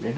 Hola,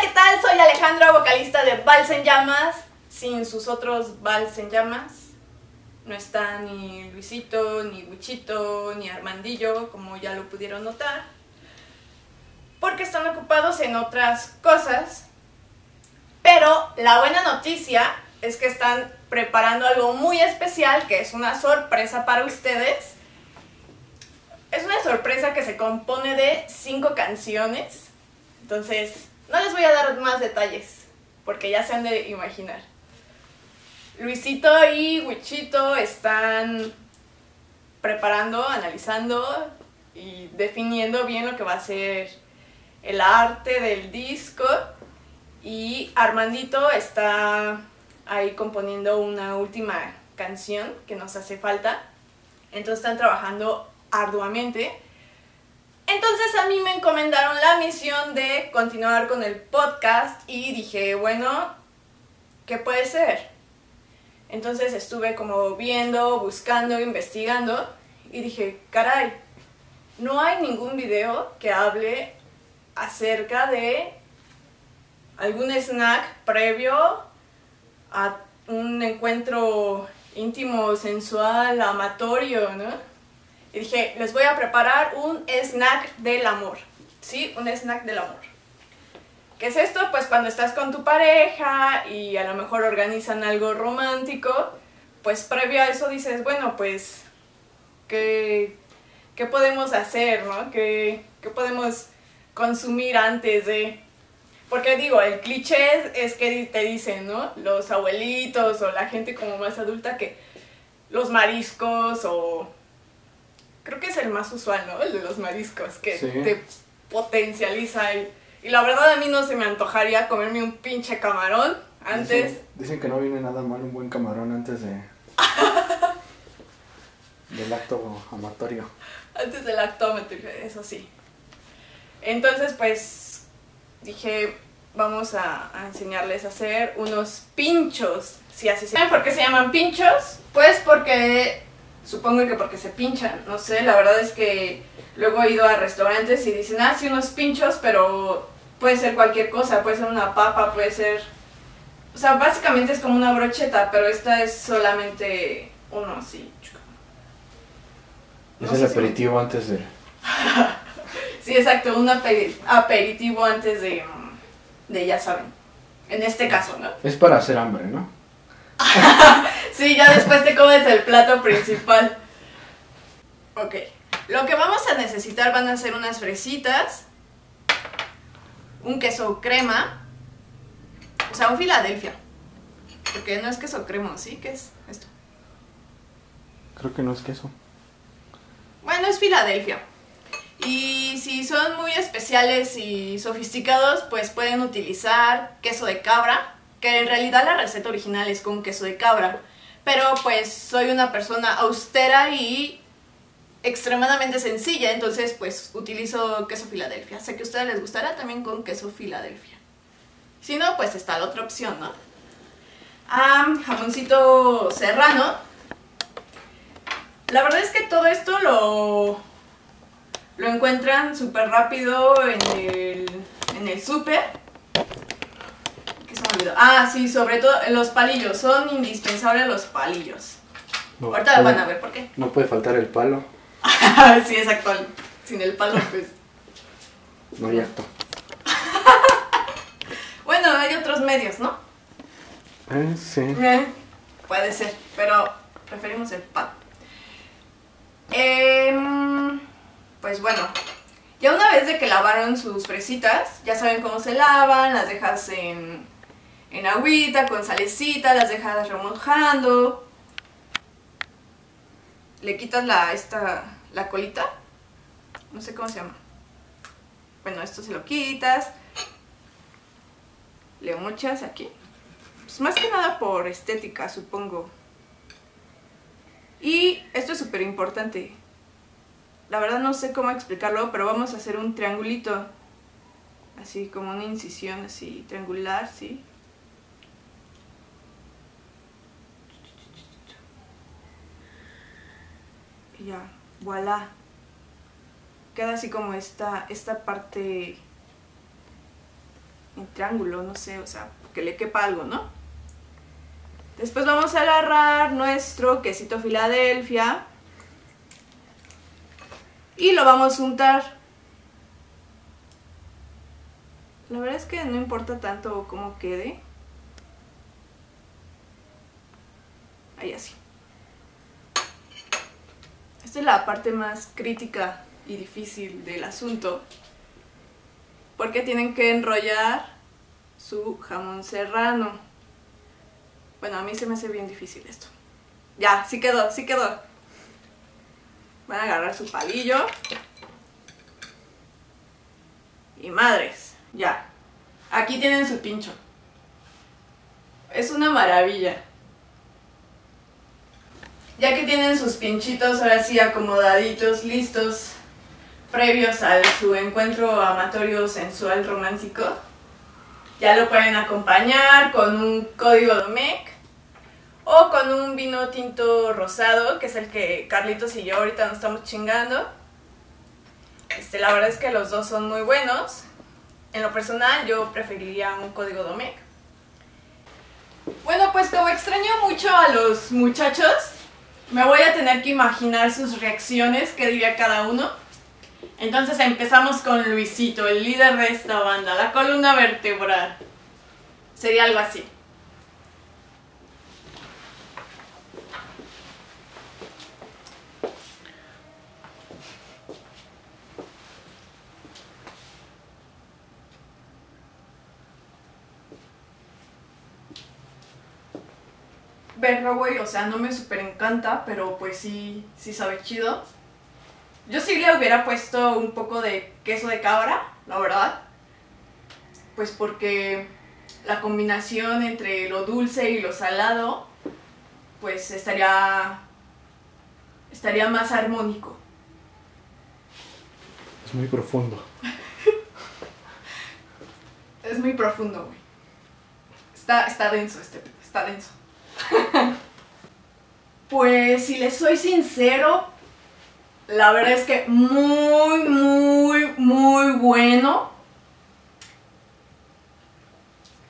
¿qué tal? Soy Alejandra, vocalista de Vals en Llamas. Sin sus otros Vals en Llamas. No está ni Luisito, ni Wichito, ni Armandillo, como ya lo pudieron notar. Porque están ocupados en otras cosas. Pero la buena noticia es que están preparando algo muy especial, que es una sorpresa para ustedes. Es una sorpresa que se compone de cinco canciones. Entonces, no les voy a dar más detalles, porque ya se han de imaginar. Luisito y Wichito están preparando, analizando y definiendo bien lo que va a ser el arte del disco. Y Armandito está ahí componiendo una última canción que nos hace falta. Entonces están trabajando arduamente. Entonces a mí me encomendaron la misión de continuar con el podcast y dije, bueno, ¿qué puede ser? Entonces estuve como viendo, buscando, investigando y dije, caray, no hay ningún video que hable acerca de algún snack previo a un encuentro íntimo, sensual, amatorio, ¿no? Y dije, les voy a preparar un snack del amor. ¿Sí? Un snack del amor. ¿Qué es esto? Pues cuando estás con tu pareja y a lo mejor organizan algo romántico, pues previo a eso dices, bueno, pues, ¿qué, qué podemos hacer, no? ¿Qué, ¿Qué podemos consumir antes de...? Porque digo, el cliché es, es que te dicen, ¿no? Los abuelitos o la gente como más adulta que los mariscos o creo que es el más usual, ¿no? El de los mariscos, que Sí. te potencializa. Y, y la verdad a mí no se me antojaría comerme un pinche camarón antes. Dicen, dicen que no viene nada mal un buen camarón antes de. del acto amatorio. Antes del actómetro, eso sí. Entonces, pues, dije, vamos a, a enseñarles a hacer unos pinchos. Si así se ¿Saben por qué se llaman pinchos? Pues porque, supongo que porque se pinchan, no sé, la verdad es que luego he ido a restaurantes y dicen, ah, sí, unos pinchos, pero puede ser cualquier cosa, puede ser una papa, puede ser... O sea, básicamente es como una brocheta, pero esta es solamente uno así. No es el si- aperitivo antes de. Sí, exacto, un aperi- aperitivo antes de, de, ya saben, en este caso, ¿no? Es para hacer hambre, ¿no? Sí, ya después te comes el plato principal. Ok, lo que vamos a necesitar van a ser unas fresitas, un queso crema, o sea, un Filadelfia, porque no es queso crema, ¿sí? ¿Qué es esto? Creo que no es queso. Bueno, es Filadelfia. Y si son muy especiales y sofisticados, pues pueden utilizar queso de cabra, que en realidad la receta original es con queso de cabra. Pero pues soy una persona austera y extremadamente sencilla, entonces pues utilizo queso Filadelfia. Sé que a ustedes les gustará también con queso Filadelfia. Si no, pues está la otra opción, ¿no? Ah, jamoncito serrano. La verdad es que todo esto lo, lo encuentran súper rápido en el, en el súper. ¿Qué se me olvidó? Ah, sí, sobre todo los palillos. Son indispensables los palillos. No, Ahorita puede- van a ver por qué. No puede faltar el palo. sí, es actual. Sin el palo, pues. No hay acto. Bueno, hay otros medios, ¿no? Eh, sí. Eh, puede ser, pero preferimos el palo. Em, pues bueno, ya una vez de que lavaron sus fresitas, ya saben cómo se lavan, las dejas en, en agüita, con salecita, las dejas remojando. Le quitas la, esta, la colita, no sé cómo se llama. Bueno, esto se lo quitas, le mochas aquí. Pues más que nada por estética, supongo. Y esto es súper importante la verdad no sé cómo explicarlo, pero vamos a hacer un triangulito, así como una incisión así triangular, ¿sí? Y ya, voilà. Queda así como esta, esta parte en triángulo, no sé, o sea, que le quepa algo, ¿no? Después vamos a agarrar nuestro quesito Filadelfia y lo vamos a untar. La verdad es que no importa tanto cómo quede. Ahí así. Esta es la parte más crítica y difícil del asunto. Porque tienen que enrollar su jamón serrano. Bueno, a mí se me hace bien difícil esto. Ya, sí quedó, sí quedó. Van a agarrar su palillo. Y madres, ya. Aquí tienen su pincho. Es una maravilla. Ya que tienen sus pinchitos ahora sí acomodaditos, listos, previos a su encuentro amatorio, sensual, romántico, ya lo pueden acompañar con un código Domec o con un vino tinto rosado, que es el que Carlitos y yo ahorita nos estamos chingando. Este, la verdad es que los dos son muy buenos. En lo personal, yo preferiría un código Domec. Bueno, pues como extraño mucho a los muchachos, me voy a tener que imaginar sus reacciones, qué diría cada uno. Entonces empezamos con Luisito, el líder de esta banda, la columna vertebral. Sería algo así. Verlo, güey, o sea, no me super encanta, pero pues sí, sí sabe chido. Yo sí le hubiera puesto un poco de queso de cabra, la verdad. Pues porque la combinación entre lo dulce y lo salado, pues estaría, estaría más armónico. Es muy profundo. es muy profundo, güey. Está, está denso este, está denso. pues si les soy sincero, la verdad es que muy, muy, muy bueno.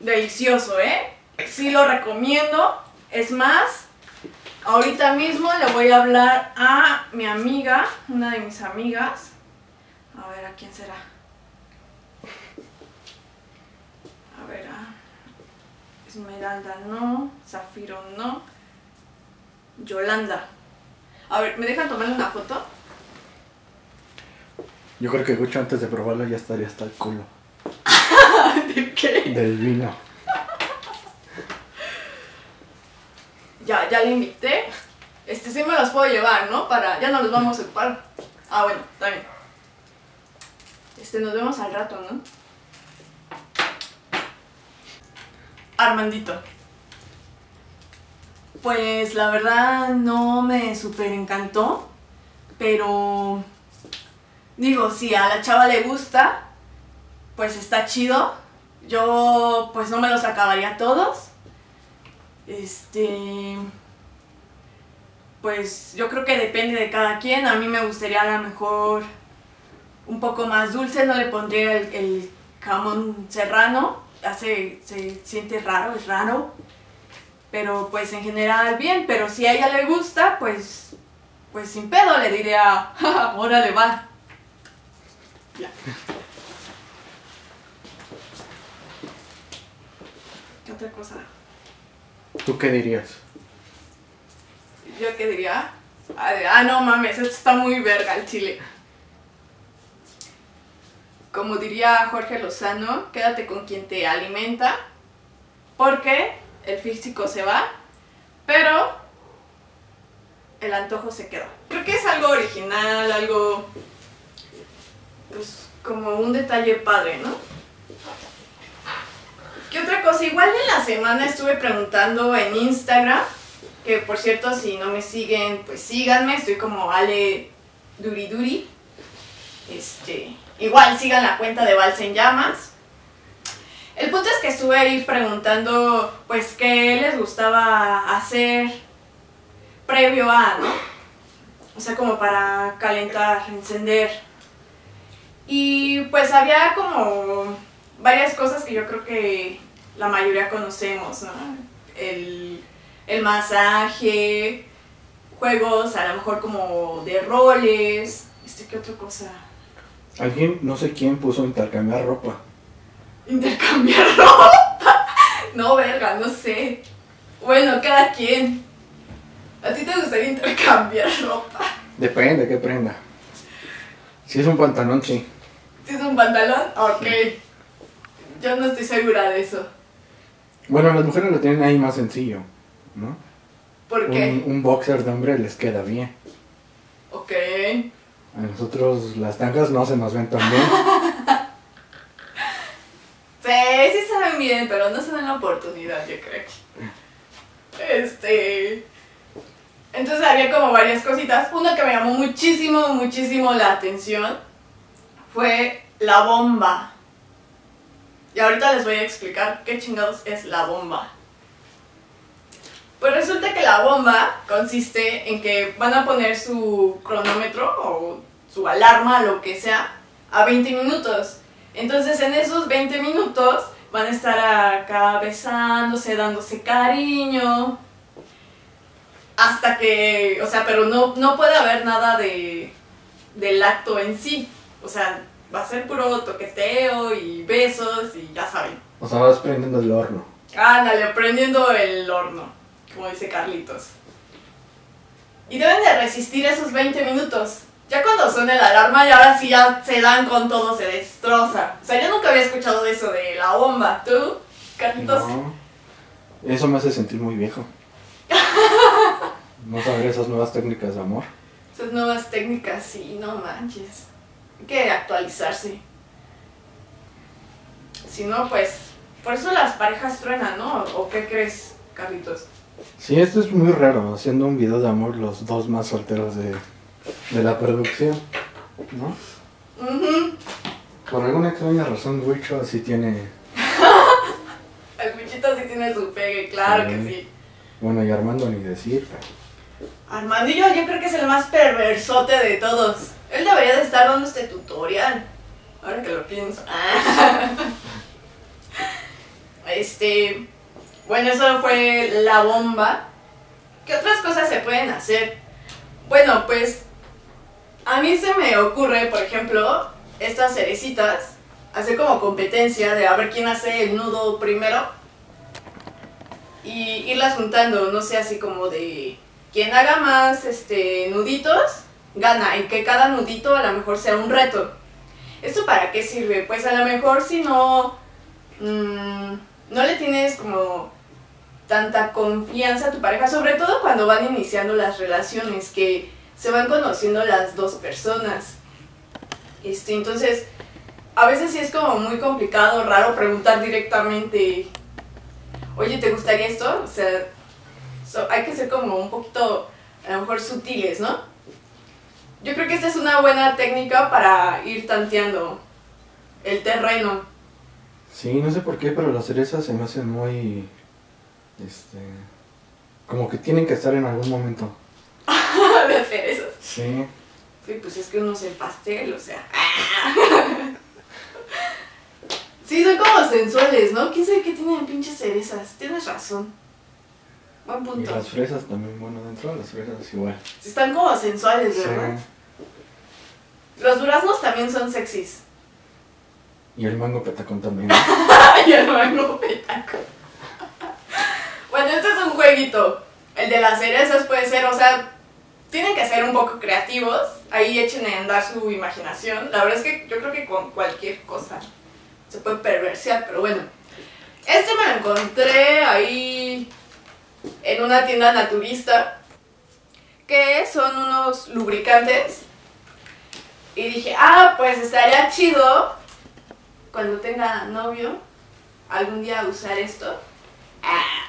Delicioso, ¿eh? Sí lo recomiendo. Es más, ahorita mismo le voy a hablar a mi amiga, una de mis amigas. A ver, ¿a quién será? A ver, a... Esmeralda no, Zafiro no, Yolanda. A ver, ¿me dejan tomar una foto? Yo creo que Gucho antes de probarlo ya estaría hasta el culo. ¿De qué? Del vino. Ya, ya le invité. Este sí me los puedo llevar, ¿no? Para, ya no los vamos a ocupar. Ah, bueno, está bien. Este, nos vemos al rato, ¿no? Armandito. Pues la verdad no me super encantó, pero digo, si a la chava le gusta, pues está chido. Yo pues no me los acabaría todos. Este pues yo creo que depende de cada quien. A mí me gustaría a lo mejor un poco más dulce, no le pondría el, el jamón serrano, hace, se siente raro, es raro. Pero pues en general bien, pero si a ella le gusta, pues, pues sin pedo le diría, órale va. Ya. ¿Qué otra cosa? ¿Tú qué dirías? ¿Yo qué diría? Ah, no mames, esto está muy verga el chile. Como diría Jorge Lozano, quédate con quien te alimenta, porque el físico se va, pero el antojo se queda. Creo que es algo original, algo pues como un detalle padre, ¿no? ¿Qué otra cosa? Igual en la semana estuve preguntando en Instagram, que por cierto si no me siguen, pues síganme, estoy como Ale Duri Duri. Este, igual sigan la cuenta de Vals en Llamas. El punto es que estuve ahí preguntando, pues, qué les gustaba hacer previo a, ¿no? O sea, como para calentar, encender. Y pues había como varias cosas que yo creo que la mayoría conocemos, ¿no? El, el masaje, juegos a lo mejor como de roles, este, ¿qué otra cosa? Alguien, no sé quién, puso intercambiar ropa. Intercambiar ropa. No, verga, no sé. Bueno, cada quien. ¿A ti te gustaría intercambiar ropa? Depende, ¿qué prenda? Si es un pantalón, sí. ¿Si es un pantalón? Ok. Yo no estoy segura de eso. Bueno, las mujeres lo tienen ahí más sencillo, ¿no? ¿Por qué? Un, un boxer de hombre les queda bien. Ok. A nosotros las tangas no se nos ven tan bien. Sí, sí saben bien, pero no se dan la oportunidad, yo creo. Este. Entonces había como varias cositas. Una que me llamó muchísimo, muchísimo la atención fue la bomba. Y ahorita les voy a explicar qué chingados es la bomba. Pues resulta que la bomba consiste en que van a poner su cronómetro o su alarma, lo que sea, a 20 minutos. Entonces en esos 20 minutos van a estar acá besándose, dándose cariño. Hasta que, o sea, pero no, no puede haber nada de, del acto en sí. O sea, va a ser puro toqueteo y besos y ya saben. O sea, vas prendiendo el horno. Ándale, prendiendo el horno, como dice Carlitos. Y deben de resistir esos 20 minutos. Ya cuando suene la alarma y ahora sí ya se dan con todo, se destroza. O sea, yo nunca había escuchado de eso de la bomba. ¿Tú, Carlitos? No. Eso me hace sentir muy viejo. No saber esas nuevas técnicas de amor. Esas nuevas técnicas, sí, no manches. Hay que actualizarse. Si no, pues, por eso las parejas truenan, ¿no? ¿O qué crees, Carlitos? Sí, esto es muy raro, haciendo un video de amor los dos más solteros de, de la producción, ¿no? Por alguna extraña razón, Wicho sí tiene... El bichito sí tiene su pegue, claro que Sí. sí. Bueno, y Armando ni decir. Armandillo yo creo que es el más perversote de todos. Él debería de estar dando este tutorial. Ahora que lo pienso. Este, bueno, eso fue la bomba. ¿Qué otras cosas se pueden hacer? Bueno, pues a mí se me ocurre, por ejemplo, estas cerecitas, hacer como competencia de a ver quién hace el nudo primero y irlas juntando, no sé, así como de quien haga más este nuditos gana y que cada nudito a lo mejor sea un reto. ¿Esto para qué sirve? Pues a lo mejor si no mm, no le tienes como tanta confianza a tu pareja, sobre todo cuando van iniciando las relaciones, que se van conociendo las dos personas. Este, entonces, a veces sí es como muy complicado, raro preguntar directamente, oye, ¿te gustaría esto? O sea, so- hay que ser como un poquito, a lo mejor sutiles, ¿no? Yo creo que esta es una buena técnica para ir tanteando el terreno. Sí, no sé por qué, pero las cerezas se me hacen muy... Este... Como que tienen que estar en algún momento. de hacer eso. Sí. Sí, pues es que uno es el pastel, o sea. Sí, son como sensuales, ¿no? ¿Quién sabe qué tienen pinches cerezas? Tienes razón. Buen Y punto. las fresas también, bueno, dentro de las fresas igual. Están como sensuales, Sí. ¿verdad? Los duraznos también son sexys. Y el mango petacón también. Ay, el mango petaco. Bueno, este es un jueguito. El de las cerezas puede ser, o sea, tienen que ser un poco creativos. Ahí echen a andar su imaginación. La verdad es que yo creo que con cualquier cosa se puede perversear, pero bueno. Este me lo encontré ahí en una tienda naturista. Que son unos lubricantes. Y dije, ah, pues estaría chido cuando tenga novio, algún día usar esto. Ah.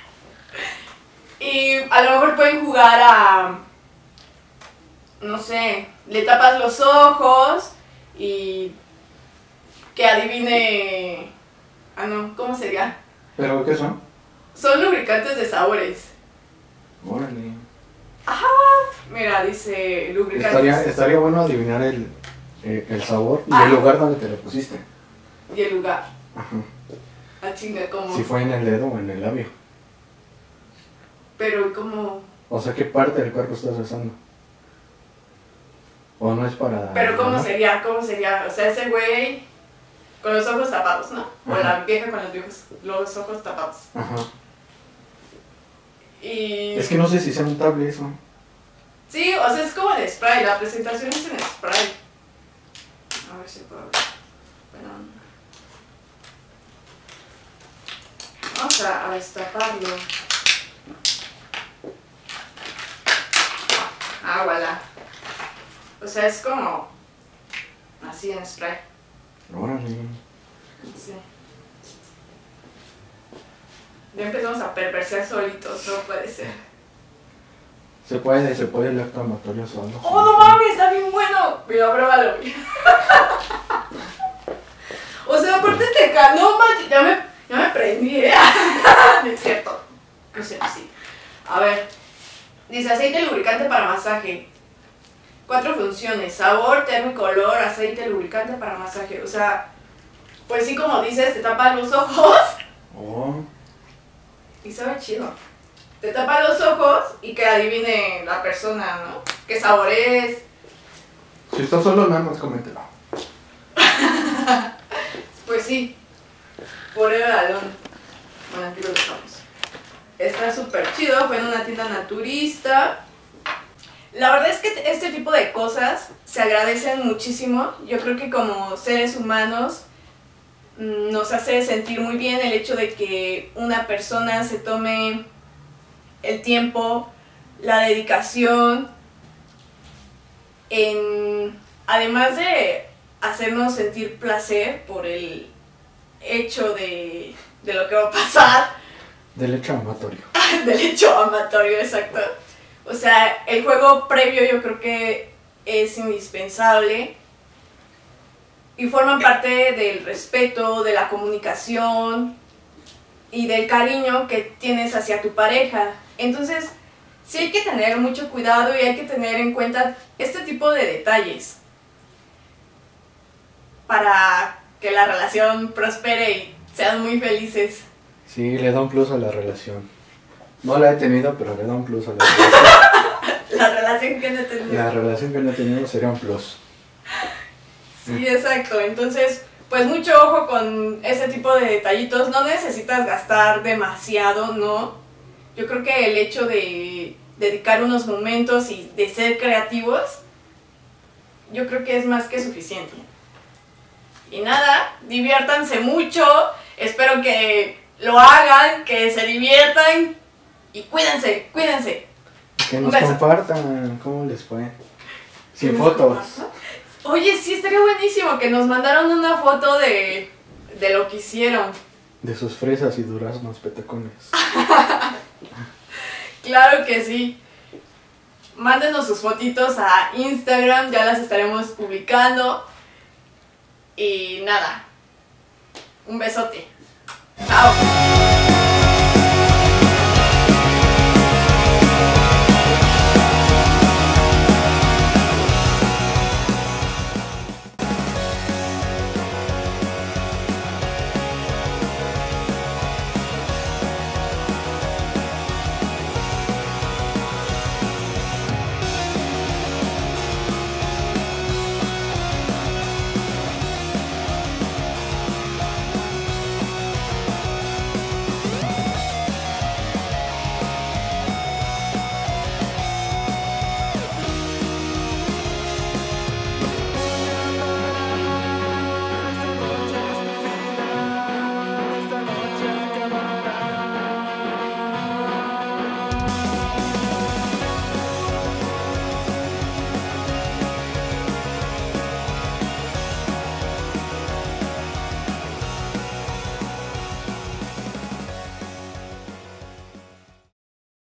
Y a lo mejor pueden jugar a, no sé, le tapas los ojos y que adivine, ah no, ¿cómo sería? ¿Pero qué son? Son lubricantes de sabores. Órale. Ajá, Mira, dice lubricantes. Estaría, estaría bueno adivinar el, eh, el sabor y Ah. el lugar donde te lo pusiste. Y el lugar. Ajá. Ah, chinga, ¿cómo? Si fue en el dedo o en el labio. Pero como... O sea, ¿qué parte del cuerpo estás besando? O no es para... Pero ¿cómo ¿no? sería? ¿Cómo sería? O sea, ese güey con los ojos tapados, ¿no? O Ajá. la vieja con los, viejos, los ojos tapados. Ajá. Y... Es que no sé si sea untable eso. Sí, o sea, es como de spray. La presentación es en spray. A ver si puedo ver. Bueno. Vamos a, a destaparlo. Ah, voilà. O sea, es como así en spray. Órale. Sí. Ya empezamos a perversear solitos, no puede ser. Se puede, se puede el acto amatorio solo. ¡Oh, no mames! Está bien bueno. Mira, pruébalo. o sea, aparte te ca... No manches, ya me, ya me prendí, ¿eh? No es cierto. No cierto, sí. A ver. Dice aceite lubricante para masaje. Cuatro funciones. Sabor, térmico, olor, aceite lubricante para masaje. O sea, pues sí, como dices, te tapa los ojos Oh, y sabe chido. Te tapa los ojos y que adivine la persona, ¿no? ¿Qué sabor es? si estás solo, nada más coméntelo. Pues sí. Forever Alone. Bueno, aquí lo dejamos. Está súper chido. Fue en una tienda naturista. La verdad es que este tipo de cosas se agradecen muchísimo. Yo creo que como seres humanos mm, nos hace sentir muy bien el hecho de que una persona se tome el tiempo, la dedicación, en, además de hacernos sentir placer por el hecho de, de lo que va a pasar, Del hecho amatorio. del hecho amatorio, exacto. O sea, el juego previo yo creo que es indispensable y forman parte del respeto, de la comunicación y del cariño que tienes hacia tu pareja. Entonces, sí hay que tener mucho cuidado y hay que tener en cuenta este tipo de detalles para que la relación prospere y sean muy felices. Sí, le da un plus a la relación. No la he tenido, pero le da un plus a la relación. La relación que no he tenido. la relación que no he tenido sería un plus. Sí, exacto. Entonces, pues mucho ojo con ese tipo de detallitos. No necesitas gastar demasiado, ¿no? Yo creo que el hecho de dedicar unos momentos y de ser creativos, yo creo que es más que suficiente. Y nada, diviértanse mucho. Espero que lo hagan, que se diviertan y cuídense, cuídense. Que nos compartan cómo les fue. Sin ¿Que nos fotos. Oye, sí, estaría buenísimo que nos mandaron una foto de, de lo que hicieron. De sus fresas y duraznos petacones. Claro que sí. Mándenos sus fotitos a Instagram, ya las estaremos publicando. Y nada. Un besote. Chao.